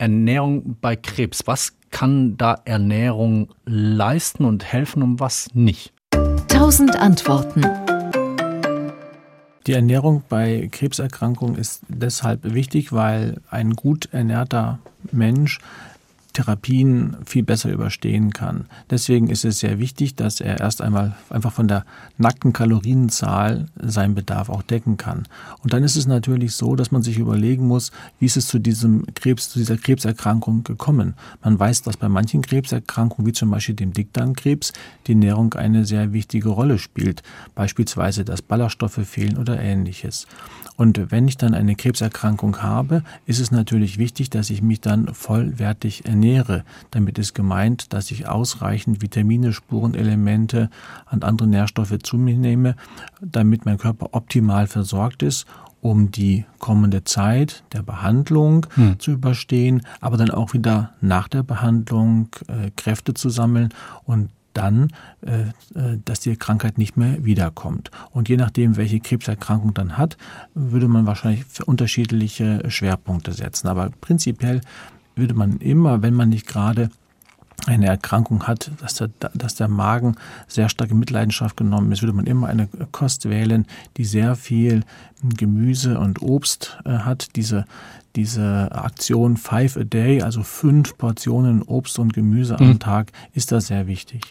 Ernährung bei Krebs. Was kann da Ernährung leisten und helfen und was nicht? Tausend Antworten. Die Ernährung bei Krebserkrankungen ist deshalb wichtig, weil ein gut ernährter Mensch Therapien viel besser überstehen kann. Deswegen ist es sehr wichtig, dass er erst einmal einfach von der nackten Kalorienzahl seinen Bedarf auch decken kann. Und dann ist es natürlich so, dass man sich überlegen muss, wie ist es zu diesem Krebs, zu dieser Krebserkrankung gekommen. Man weiß, dass bei manchen Krebserkrankungen, wie zum Beispiel dem Dickdarmkrebs, die Ernährung eine sehr wichtige Rolle spielt. Beispielsweise, dass Ballaststoffe fehlen oder ähnliches. Und wenn ich dann eine Krebserkrankung habe, ist es natürlich wichtig, dass ich mich dann vollwertig ernähre. Damit ist gemeint, dass ich ausreichend Vitamine, Spurenelemente und andere Nährstoffe zu mir nehme, damit mein Körper optimal versorgt ist um die kommende Zeit der Behandlung hm. zu überstehen, aber dann auch wieder nach der Behandlung äh, Kräfte zu sammeln und dann, äh, äh, dass die Krankheit nicht mehr wiederkommt. Und je nachdem, welche Krebserkrankung dann hat, würde man wahrscheinlich für unterschiedliche Schwerpunkte setzen. Aber prinzipiell würde man immer, wenn man nicht gerade eine Erkrankung hat, dass der, dass der Magen sehr stark in Mitleidenschaft genommen ist, würde man immer eine Kost wählen, die sehr viel Gemüse und Obst äh, hat. Diese, diese Aktion Five a Day, also fünf Portionen Obst und Gemüse am mhm. Tag, ist da sehr wichtig.